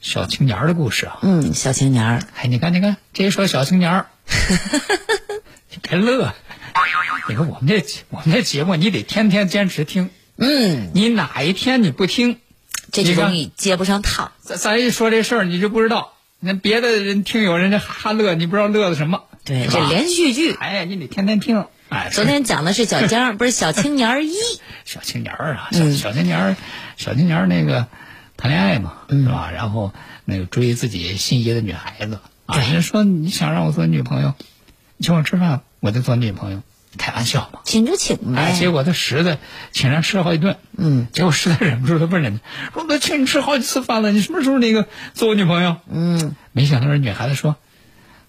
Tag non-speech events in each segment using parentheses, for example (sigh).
小青年儿的故事啊，嗯，小青年儿，哎，你看，你看，这一说小青年儿，你 (laughs) 别乐。你看我们这我们这节目，你得天天坚持听。嗯，你哪一天你不听，这就容易接不上趟。咱咱一说这事儿，你就不知道。那别的人听友人家哈哈乐，你不知道乐的什么。对，这连续剧。哎，你得天天听。哎，昨天讲的是小江，(laughs) 不是小青年儿一。小青年儿啊，小嗯小青年儿，小青年儿那个谈恋爱嘛，是吧？然后那个追自己心仪的女孩子啊，对人说你想让我做女朋友，你请我吃饭，我就做女朋友，开玩笑嘛。请就请呗哎，呗。结果他实在请人吃了好几顿，嗯结果实在忍不住，他问人家说：“我都请你吃好几次饭了，你什么时候那个做我女朋友？”嗯，没想到这女孩子说：“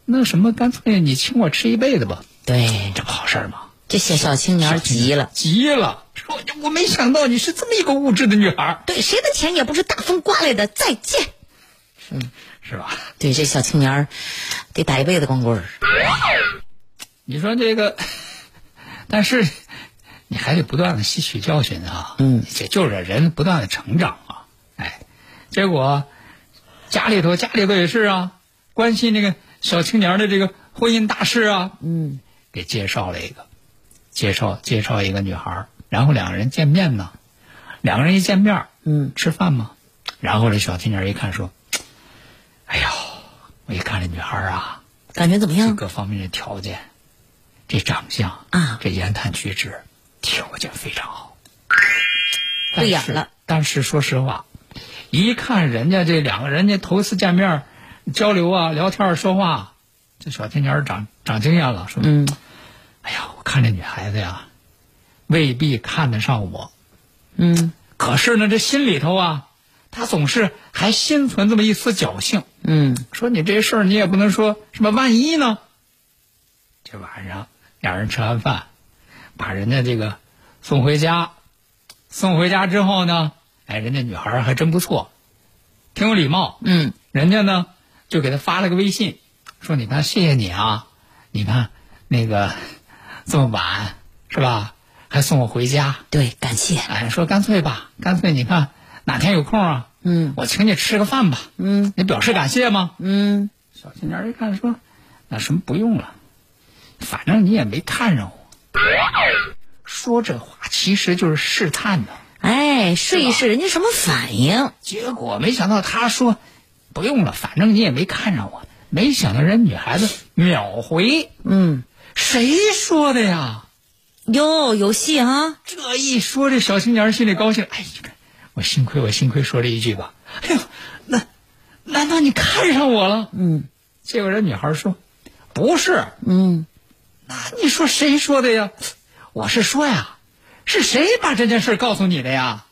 那什么，干脆你请我吃一辈子吧，对，这不好事儿吗？”这小小青年儿急了。急了，说：“我没想到你是这么一个物质的女孩儿，对，谁的钱也不是大风刮来的。再见。嗯是吧？对，这小青年儿得打一辈子光棍儿。你说这个，(laughs) 但是你还得不断的吸取教训啊。嗯，这就是人不断的成长啊。哎，结果家里头家里头也是啊，关心这个小青年的这个婚姻大事啊，嗯，给介绍了一个，介绍介绍一个女孩，然后两个人见面呢，两个人一见面，嗯，吃饭嘛，然后这小青年一看说，哎呦，我一看这女孩啊，感觉怎么样？各方面的条件，这长相啊。这言谈举止条件非常好，对眼了。但是说实话，一看人家这两个人家头一次见面交流啊、聊天说话，这小青年儿长长经验了，说，嗯，哎呀，我看这女孩子呀，未必看得上我，嗯可是呢，这心里头啊，她总是还心存这么一丝侥幸。嗯，说你这事儿你也不能说什么万一呢？这晚上两人吃完饭，把人家这个送回家，送回家之后呢，哎，人家女孩儿还真不错，挺有礼貌。嗯，人家呢就给他发了个微信，说你看谢谢你啊，你看那个这么晚是吧，还送我回家。对，感谢。哎，说干脆吧，干脆你看哪天有空啊，嗯我请你吃个饭吧，嗯你表示感谢吗？嗯，小青年一看说：“那什么不用了，反正你也没看上我。”说这话其实就是试探的。哎，试一试人家什么反应？结果没想到他说：“不用了，反正你也没看上我。”没想到人女孩子秒回嗯，：“谁说的呀哟，有戏哈！？”这一说，这小青年心里高兴。哎，你看我幸亏我幸亏说了一句吧。哎呦，那难道你看上我了？嗯结果这女孩说：“不是。”嗯，那你说谁说的呀？我是说呀，是谁把这件事告诉你的呀？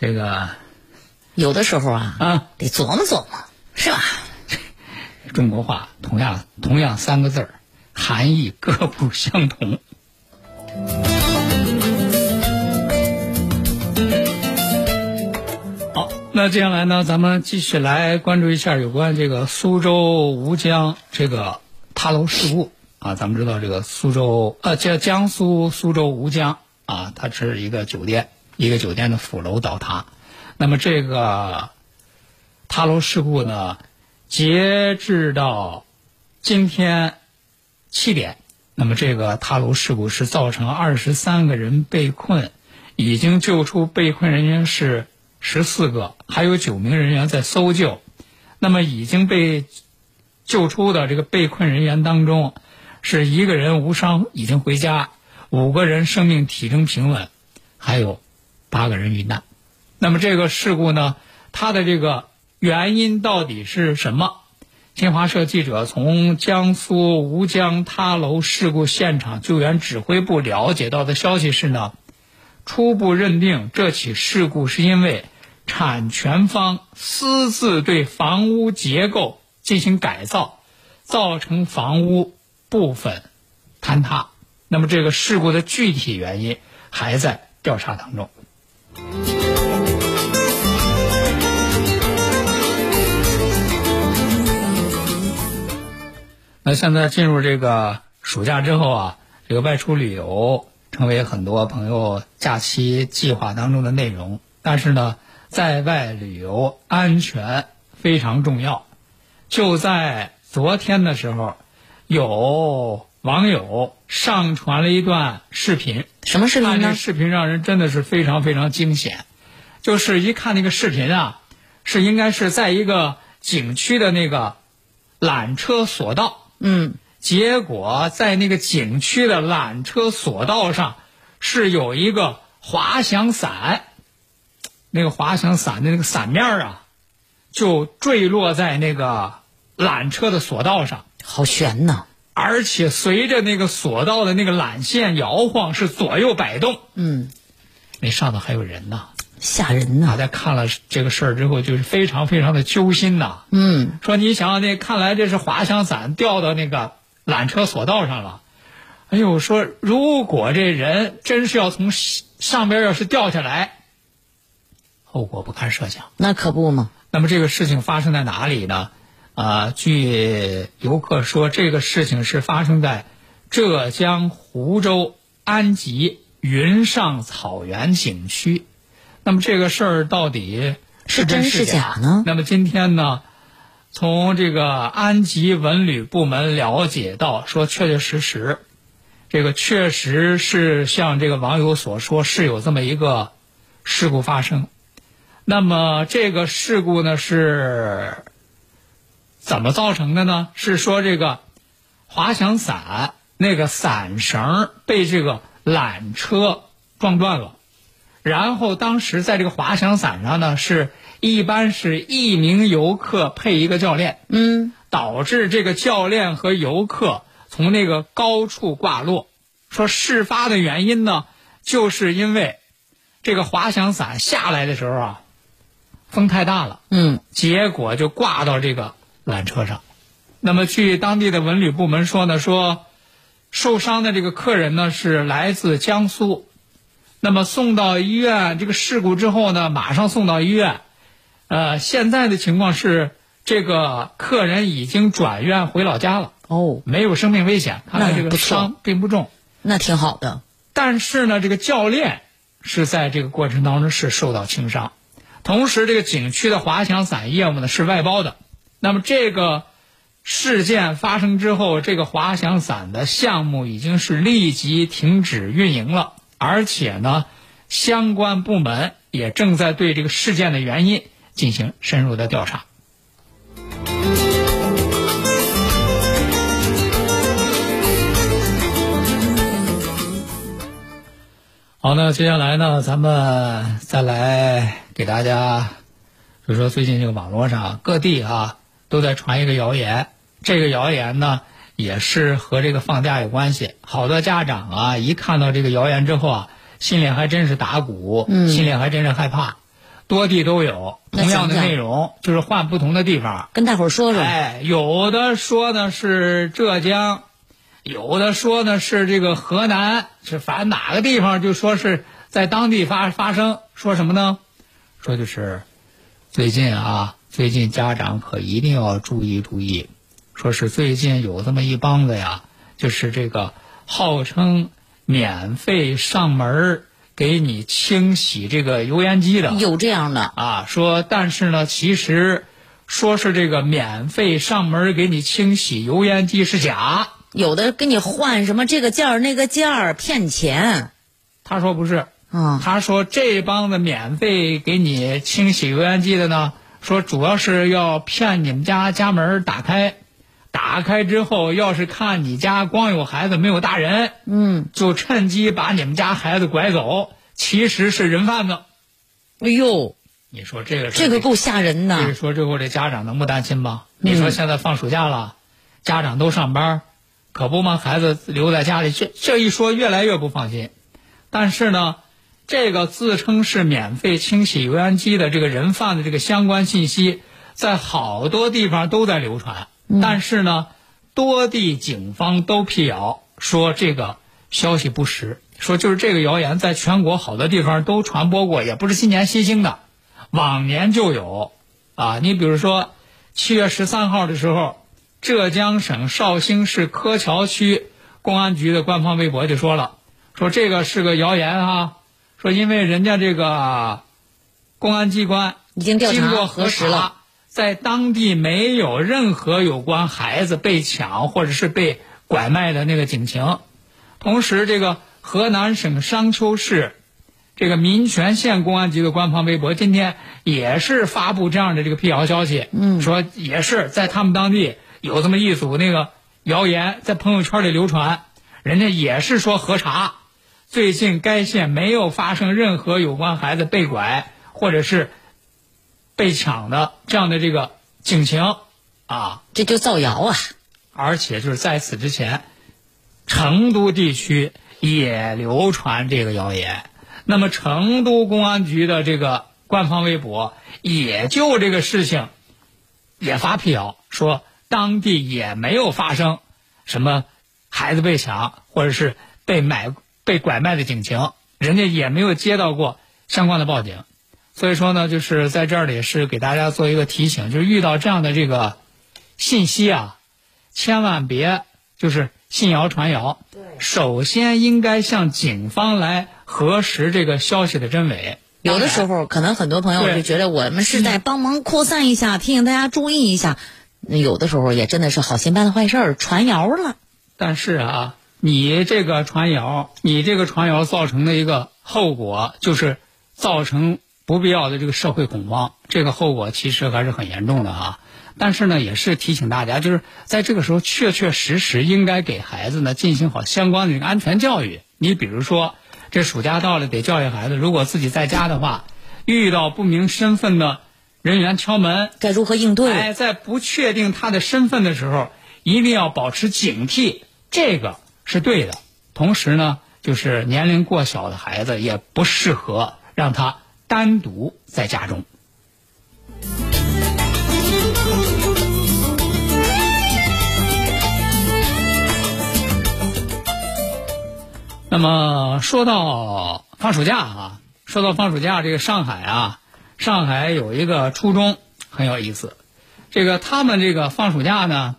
这个有的时候啊，啊，得琢磨琢磨，是吧？中国话同样同样三个字儿，含义各不相同。好，那接下来呢，咱们继续来关注一下有关这个苏州吴江这个塌楼事故啊。咱们知道这个苏州呃，叫江苏苏州吴江啊，它是一个酒店，一个酒店的副楼倒塌。那么这个塌楼事故呢，截至到今天七点，那么这个塌楼事故是造成二十三个人被困，已经救出被困人员是十四个，还有九名人员在搜救。那么已经被救出的这个被困人员当中，是一个人无伤，已经回家；五个人生命体征平稳，还有八个人遇难。那么这个事故呢，它的这个原因到底是什么？新华社记者从江苏吴江塌楼事故现场救援指挥部了解到的消息是呢，初步认定这起事故是因为产权方私自对房屋结构进行改造，造成房屋部分坍塌。那么这个事故的具体原因还在调查当中。那现在进入这个暑假之后啊，这个外出旅游成为很多朋友假期计划当中的内容。但是呢，在外旅游安全非常重要。就在昨天的时候，有网友上传了一段视频。什么视频看这呢？视频让人真的是非常非常惊险，就是一看那个视频啊，是应该是在一个景区的那个缆车索道。嗯，结果在那个景区的缆车索道上，是有一个滑翔伞，那个滑翔伞的那个伞面儿啊，就坠落在那个缆车的索道上，好悬呐。而且随着那个索道的那个缆线摇晃，是左右摆动。嗯，那上头还有人呢。吓人呐。大家看了这个事儿之后，就是非常非常的揪心呐。嗯，说你想那看来这是滑翔伞掉到那个缆车索道上了。哎呦，说如果这人真是要从上边要是掉下来，后果不堪设想。那可不嘛。那么这个事情发生在哪里呢？啊、据游客说，这个事情是发生在浙江湖州安吉云上草原景区。那么这个事儿到底是真是真是假呢那么今天呢，从这个安吉文旅部门了解到，说确确实实，这个确实是像这个网友所说，是有这么一个事故发生。那么这个事故呢是怎么造成的呢？是说这个滑翔伞那个伞绳被这个缆车撞断了，然后当时在这个滑翔伞上呢是一般是一名游客配一个教练，嗯，导致这个教练和游客从那个高处挂落。说事发的原因呢，就是因为这个滑翔伞下来的时候啊，风太大了，嗯，结果就挂到这个缆车上。那么，据当地的文旅部门说呢，说受伤的这个客人呢是来自江苏，那么送到医院，这个事故之后呢，马上送到医院。呃，现在的情况是，这个客人已经转院回老家了，哦，没有生命危险，看来这个伤并不重。那挺好的。但是呢，这个教练是在这个过程当中是受到轻伤，同时这个景区的滑翔伞业务呢是外包的。那么这个事件发生之后，这个滑翔伞的项目已经是立即停止运营了，而且呢，相关部门也正在对这个事件的原因进行深入的调查。好，那接下来呢，咱们再来给大家，就说最近这个网络上各地啊都在传一个谣言，这个谣言呢也是和这个放假有关系。好多家长啊，一看到这个谣言之后啊，心里还真是打鼓，嗯心里还真是害怕。多地都有同样的内容，就是换不同的地方。跟大伙儿说说。哎，有的说呢是浙江，有的说呢是这个河南，是反正哪个地方就说是在当地发发生，说什么呢？说就是最近啊，最近家长可一定要注意注意，说是最近有这么一帮子呀，就是这个号称免费上门儿给你清洗这个油烟机的。有这样的，啊，说但是呢，其实说是这个免费上门儿给你清洗油烟机是假，有的给你换什么这个件儿那个件儿骗钱。他说不是，嗯。他说这帮子免费给你清洗油烟机的呢，说主要是要骗你们家家门打开，打开之后要是看你家光有孩子没有大人，嗯，就趁机把你们家孩子拐走，其实是人贩子。哎呦，你说这个这个够吓人所以的。说这会儿这家长能不担心吗？你说现在放暑假了，家长都上班，可不嘛，孩子留在家里，这这一说越来越不放心。但是呢，这个自称是免费清洗油烟机的这个人贩的这个相关信息，在好多地方都在流传，但是呢，多地警方都辟谣说这个消息不实，说就是这个谣言在全国好多地方都传播过，也不是今年新兴的，往年就有。啊，你比如说七月十三号的时候，浙江省绍兴市柯桥区公安局的官方微博就说了，说这个是个谣言啊，说因为人家这个公安机关已经调查经过核核实了。查，在当地没有任何有关孩子被抢或者是被拐卖的那个警情。同时，这个河南省商丘市这个民权县公安局的官方微博今天也是发布这样的这个辟谣消息，嗯，说也是在他们当地有这么一组那个谣言在朋友圈里流传，人家也是说核查，最近该县没有发生任何有关孩子被拐或者是被抢的这样的这个警情啊，这就造谣啊！而且就是在此之前，成都地区也流传这个谣言。那么成都公安局的这个官方微博也就这个事情也发辟谣，说当地也没有发生什么孩子被抢或者是被买被拐卖的警情，人家也没有接到过相关的报警。所以说呢，就是在这儿里是给大家做一个提醒，就是遇到这样的这个信息啊，千万别就是信谣传谣。对，首先应该向警方来核实这个消息的真伪。有的时候，可能很多朋友就觉得我们是在帮忙扩散一下，提醒大家注意一下。那有的时候也真的是好心办了坏事儿，传谣了。但是啊，你这个传谣，你这个传谣造成的一个后果就是造成不必要的这个社会恐慌，这个后果其实还是很严重的啊。但是呢，也是提醒大家，就是在这个时候确确实实应该给孩子呢进行好相关的这个安全教育。你比如说，这暑假到了，得教育孩子，如果自己在家的话，遇到不明身份的人员敲门，该如何应对？哎，在不确定他的身份的时候，一定要保持警惕，这个是对的。同时呢，就是年龄过小的孩子也不适合让他单独在家中。那么说到放暑假啊，说到放暑假，这个上海啊，上海有一个初中很有意思，这个他们这个放暑假呢，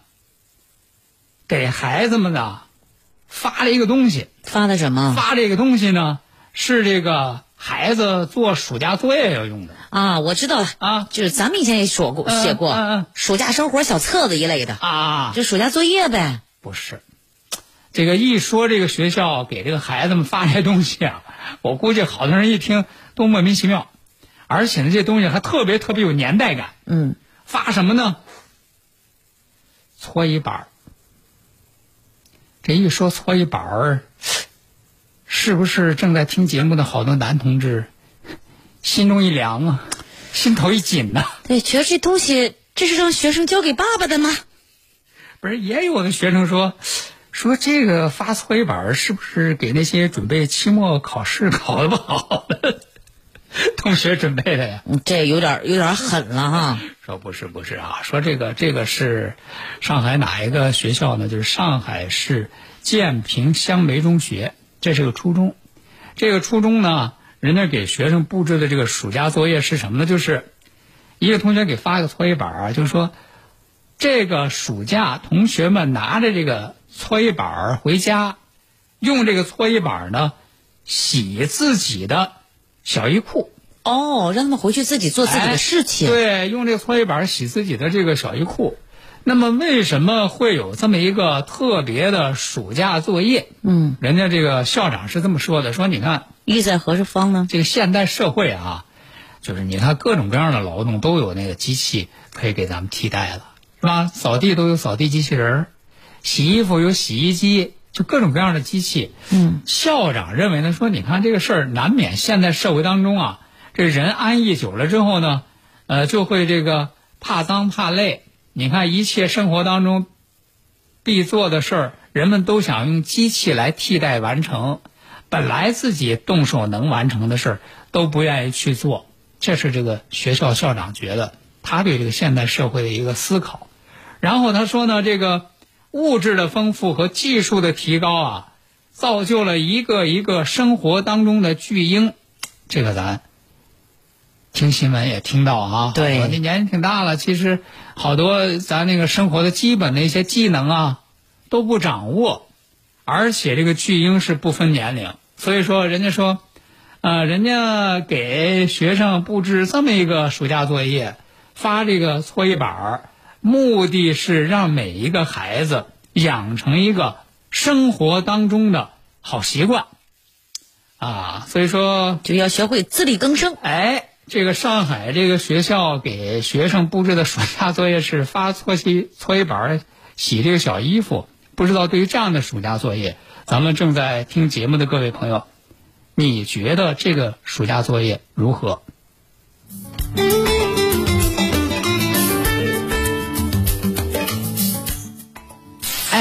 给孩子们呢发了一个东西，发的什么发这个东西呢是这个孩子做暑假作业要用的啊？我知道了啊就是咱们以前也说过、嗯写过、嗯嗯暑假生活小册子一类的，啊，就暑假作业呗。不是，这个一说这个学校给这个孩子们发这些东西啊，(laughs) 我估计好多人一听都莫名其妙，而且呢，这东西还特别特别有年代感。嗯，发什么呢？搓衣板儿。这一说搓衣板儿，是不是正在听节目的好多男同志心中一凉啊，心头一紧呐、对，觉得这东西这是让学生交给爸爸的吗？不是，也有的学生说，说这个发搓衣板儿是不是给那些准备期末考试考的不好的 (laughs) 同学准备的呀？嗯这有点有点狠了哈。说不是不是啊，说这个这个是上海哪一个学校呢？就是上海市建平香梅中学，这是个初中。这个初中呢，人家给学生布置的这个暑假作业是什么呢？就是一个同学给发一个搓衣板儿啊，就是说这个暑假同学们拿着这个搓衣板儿回家，用这个搓衣板儿呢洗自己的小衣裤。哦，让他们回去自己做自己的事情。哎对，用这个搓衣板洗自己的这个小衣裤。那么，为什么会有这么一个特别的暑假作业？嗯，人家这个校长是这么说的：说你看，意在何方呢？这个现代社会啊，就是你看各种各样的劳动都有那个机器可以给咱们替代了，是吧？扫地都有扫地机器人，洗衣服有洗衣机，就各种各样的机器。嗯，校长认为呢，说你看这个事儿难免现在社会当中啊，这人安逸久了之后呢，呃，就会这个怕脏怕累。你看一切生活当中必做的事儿，人们都想用机器来替代完成，本来自己动手能完成的事儿都不愿意去做。这是这个学校校长觉得他对这个现代社会的一个思考。然后他说呢，这个物质的丰富和技术的提高啊，造就了一个一个生活当中的巨婴。这个咱听新闻也听到啊，对那年纪挺大了，其实好多咱那个生活的基本的一些技能啊都不掌握，而且这个巨婴是不分年龄，所以说人家说，呃，人家给学生布置这么一个暑假作业，发这个搓衣板儿，目的是让每一个孩子养成一个生活当中的好习惯，啊，所以说就要学会自力更生。哎，这个上海这个学校给学生布置的暑假作业是发搓洗搓衣板儿洗这个小衣服。不知道对于这样的暑假作业，咱们正在听节目的各位朋友，你觉得这个暑假作业如何？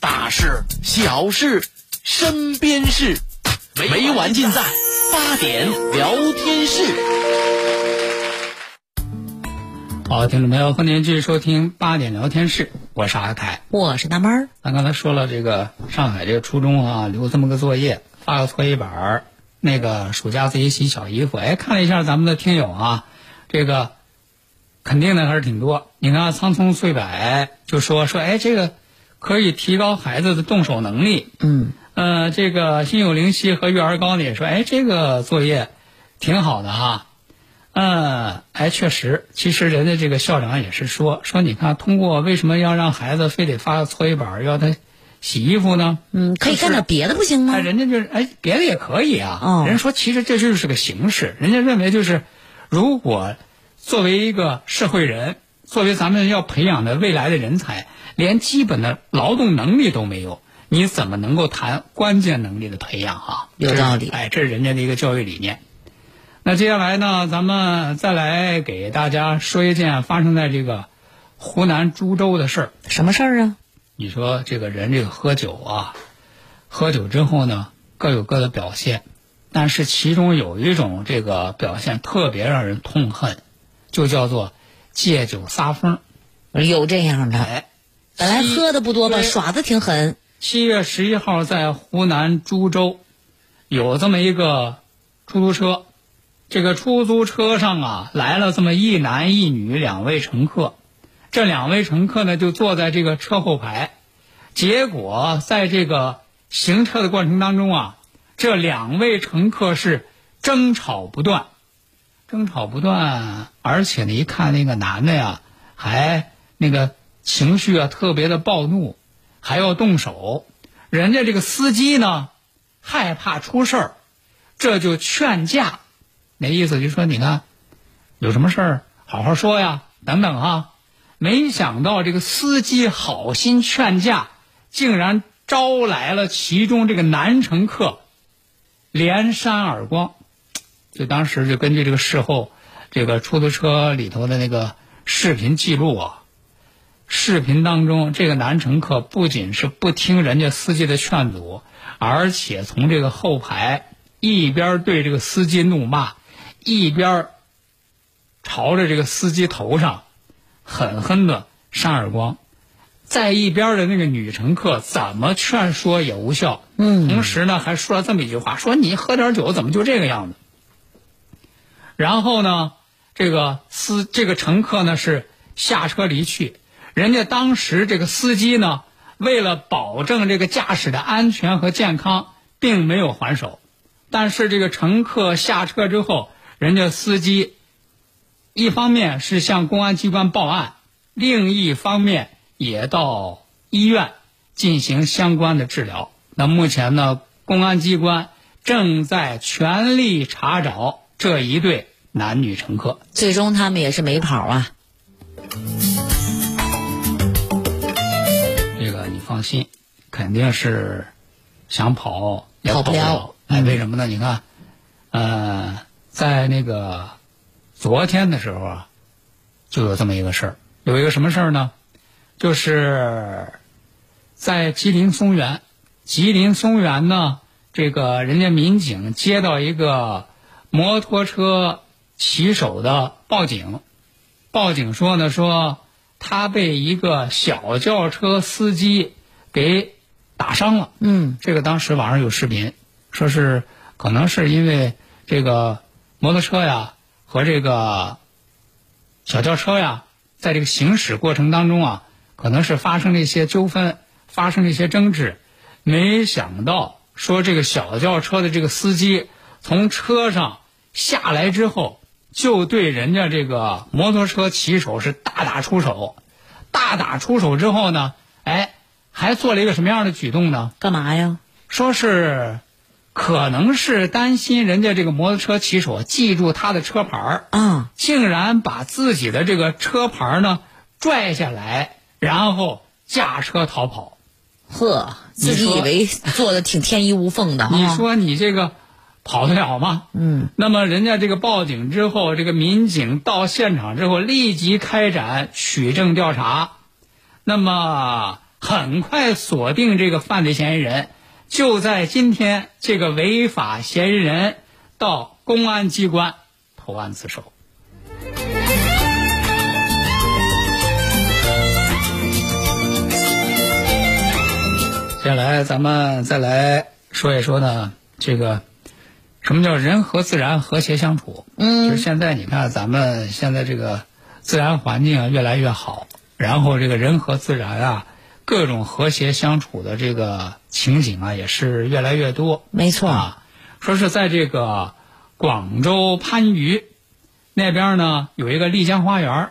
大事、小事、身边事，每晚尽在八点聊天室。好，听众朋友，欢迎继续收听八点聊天室，我是阿凯。我是大妹儿，咱刚才说了，这个上海这个初中啊，留这么个作业，发个搓衣板儿，那个暑假自己洗小衣服。哎，看了一下咱们的听友啊，这个肯定的还是挺多。你看苍松翠柏就说说，哎，这个可以提高孩子的动手能力。嗯，呃，这个心有灵犀和育儿高呢也说，哎，这个作业挺好的哈。嗯，哎，确实，其实人家这个校长也是说说，你看，通过为什么要让孩子非得发搓衣板，要他洗衣服呢？嗯，可以干点别的不行吗哎，？人家就是哎，别的也可以啊。哦人家说其实这就是个形式，人家认为就是，如果作为一个社会人，作为咱们要培养的未来的人才，连基本的劳动能力都没有，你怎么能够谈关键能力的培养啊？有道理哎，这是人家的一个教育理念。那接下来呢，咱们再来给大家说一件发生在这个湖南株洲的事儿。什么事儿啊？你说这个人这个喝酒啊，喝酒之后呢，各有各的表现，但是其中有一种这个表现特别让人痛恨，就叫做借酒撒疯。有这样的，哎，本来喝的不多吧，耍的挺狠。七月十一号在湖南株洲，有这么一个出租车，这个出租车上啊来了这么一男一女两位乘客，这两位乘客呢就坐在这个车后排，结果在这个行车的过程当中啊，这两位乘客是争吵不断，争吵不断，而且呢一看那个男的呀，还那个情绪啊特别的暴怒。还要动手，人家这个司机呢，害怕出事儿，这就劝架，那意思就说你看，有什么事儿好好说呀，等等哈。没想到这个司机好心劝架，竟然招来了其中这个男乘客连扇耳光。就当时就根据这个事后这个出租车里头的那个视频记录啊，视频当中，这个男乘客不仅是不听人家司机的劝阻，而且从这个后排一边对这个司机怒骂，一边朝着这个司机头上狠狠的扇耳光。在一边的那个女乘客怎么劝说也无效，嗯，同时呢还说了这么一句话：说你喝点酒怎么就这个样子？然后呢，这个司这个乘客呢是下车离去。人家当时这个司机呢，为了保证这个驾驶的安全和健康，并没有还手。但是这个乘客下车之后，人家司机一方面是向公安机关报案，另一方面也到医院进行相关的治疗。那目前呢，公安机关正在全力查找这一对男女乘客。最终他们也是没跑啊。这个你放心，肯定是想跑也跑不了不了。哎，为什么呢？你看，呃，在那个昨天的时候啊，就有这么一个事儿。有一个什么事儿呢？就是在吉林松原，吉林松原呢，这个人家民警接到一个摩托车骑手的报警，报警说呢，说他被一个小轿车司机给打伤了。嗯，这个当时网上有视频，说是可能是因为这个摩托车呀和这个小轿车呀，在这个行驶过程当中啊，可能是发生了一些纠纷，发生了一些争执。没想到说这个小轿车的这个司机从车上下来之后，就对人家这个摩托车骑手是大打出手。大打出手之后呢，哎，还做了一个什么样的举动呢？干嘛呀？说是可能是担心人家这个摩托车骑手记住他的车牌儿啊，竟然把自己的这个车牌儿呢拽下来，然后驾车逃跑。呵，自己以为做的挺天衣无缝的 (laughs) 哈。你说你这个跑得了吗？嗯，那么人家这个报警之后，这个民警到现场之后，立即开展取证调查，那么很快锁定这个犯罪嫌疑人。就在今天，这个违法嫌疑人到公安机关投案自首。接下来，咱们再来说一说呢，这个什么叫人和自然和谐相处？嗯就是现在你看，咱们现在这个自然环境啊越来越好，然后这个人和自然啊各种和谐相处的这个情景啊也是越来越多。没错啊，说是在这个广州番禺那边呢有一个丽江花园，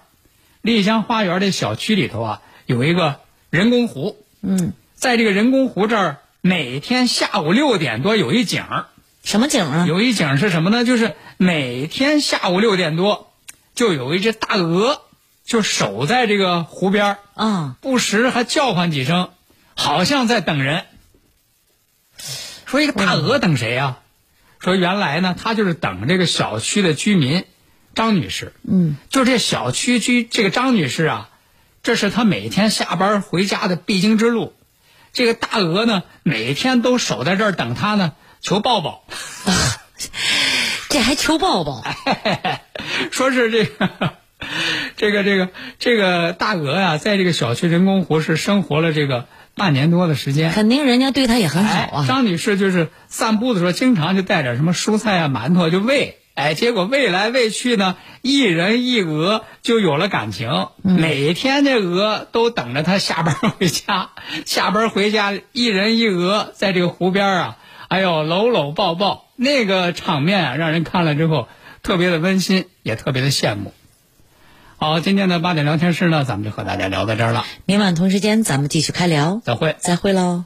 丽江花园的小区里头啊有一个人工湖。嗯，在这个人工湖这儿，每天下午六点多有一景儿，什么景啊？有一景是什么呢？就是每天下午六点多，就有一只大鹅，就守在这个湖边儿啊，不时还叫唤几声，好像在等人。说一个大鹅等谁呀、说原来呢，他就是等这个小区的居民张女士。嗯，就这小区居这个张女士啊，这是她每天下班回家的必经之路。这个大鹅呢，每天都守在这儿等她呢，求抱抱。这还求抱抱？(laughs) 说是这个，(laughs) 这个，这个，这个大鹅呀、在这个小区人工湖是生活了这个半年多的时间。肯定人家对它也很好哎，啊。张女士就是散步的时候，经常就带点什么蔬菜啊、馒头就喂。哎，结果喂来喂去呢，一人一鹅就有了感情。每天这鹅都等着他下班回家，下班回家，一人一鹅在这个湖边啊，哎呦，搂搂抱抱，那个场面啊，让人看了之后特别的温馨，也特别的羡慕。好，今天的八点聊天室呢，咱们就和大家聊到这儿了，明晚同时间咱们继续开聊，再会。再会喽。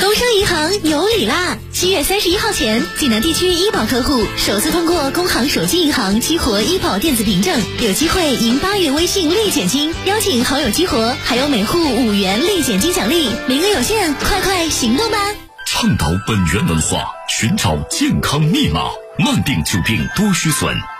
工商银行有礼啦！七月三十一号前，济南地区医保客户首次通过工行手机银行激活医保电子凭证，有机会赢八元微信立减金，邀请好友激活，还有每户五元立减金奖励，名额有限，快快行动吧！倡导本源文化，寻找健康密码，慢病久病多虚损。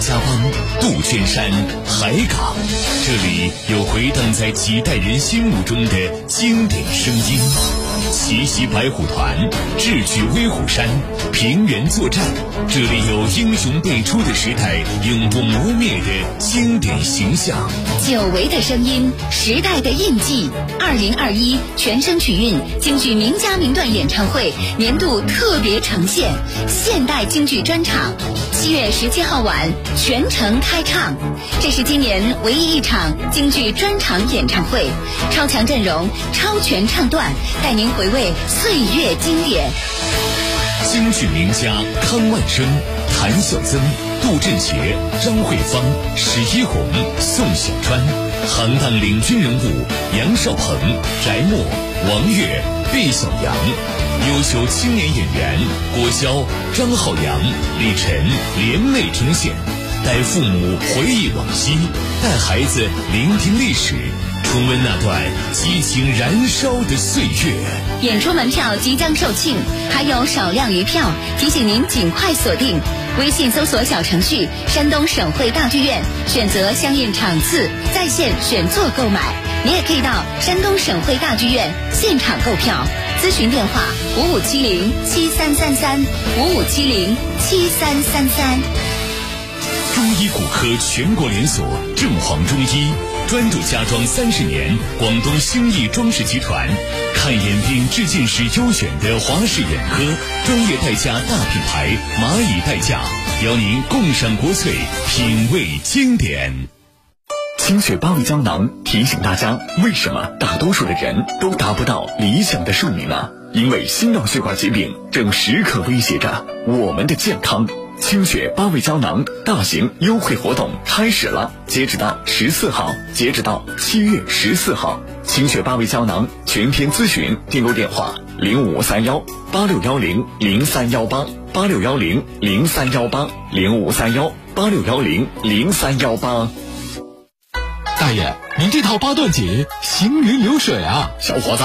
家邦、杜鹃山、海港，这里有回荡在几代人心目中的经典声音。奇袭白虎团，智取威虎山，平原作战，这里有英雄辈出的时代，永不磨灭的经典形象。久违的声音，时代的印记。二零二一全声曲韵京剧名家名段演唱会年度特别呈现，现代京剧专场，七月十七号晚全程开唱。这是今年唯一一场京剧专场演唱会，超强阵容，超全唱段，带您回味岁月经典。京剧名家康万生、谭笑曾、杜振杰、张慧芳、史一红、宋小川，行当领军人物杨少鹏、翟墨、王悦、毕小阳，优秀青年演员郭霄、张浩洋、李晨联袂呈现，带父母回忆往昔，带孩子聆听历史。重温那段激情燃烧的岁月。演出门票即将售罄，还有少量余票，提醒您尽快锁定。微信搜索小程序“山东省会大剧院”，选择相应场次，在线选座购买。你也可以到山东省会大剧院现场购票。咨询电话：五五七零七三三三五五七零七三三三。中医骨科全国连锁正黄中医。专注家装三十年，广东兴义装饰集团，看眼病治近视优选的华氏眼科，专业代驾大品牌蚂蚁代驾，邀您共赏国粹，品味经典。清血八味胶囊提醒大家，为什么大多数的人都达不到理想的寿命呢？因为心脑血管疾病正时刻威胁着我们的健康。清血八味胶囊大型优惠活动开始了，截止到十四号，截止到七月十四号。清血八味胶囊全天咨询订购电话：零五三幺八六幺零零三幺八八六幺零零三幺八零五三幺八六幺零零三幺八。大爷，您这套八段锦行云流水啊！小伙子，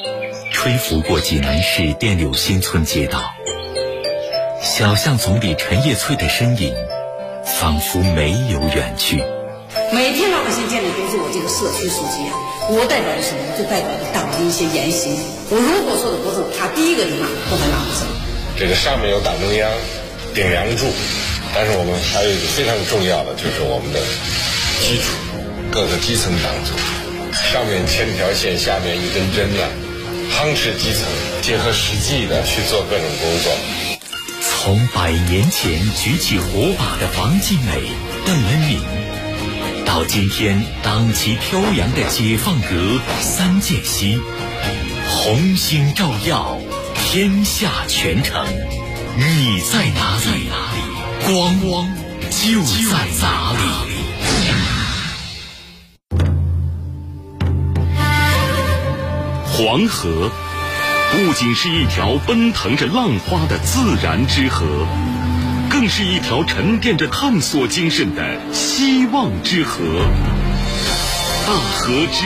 吹拂过济南市电柳新村街道，小巷丛里陈叶翠的身影，仿佛没有远去。每天老百姓见的都是我这个社区书记啊，我代表的什么？就代表着党的一些言行。我如果说的不正，他第一个地方都会拿不正。这个上面有党中央顶梁柱，但是我们还有一个非常重要的，就是我们的基础，各个基层党组。上面千条线，下面一根针呢，夯实基层，结合实际的去做各种工作。从百年前举起火把的王继美、邓恩铭，到今天党旗飘扬的解放阁三剑西，红星照耀天下全城。你在哪里？光光就在哪里？黄河不仅是一条奔腾着浪花的自然之河，更是一条沉淀着探索精神的希望之河。大河之。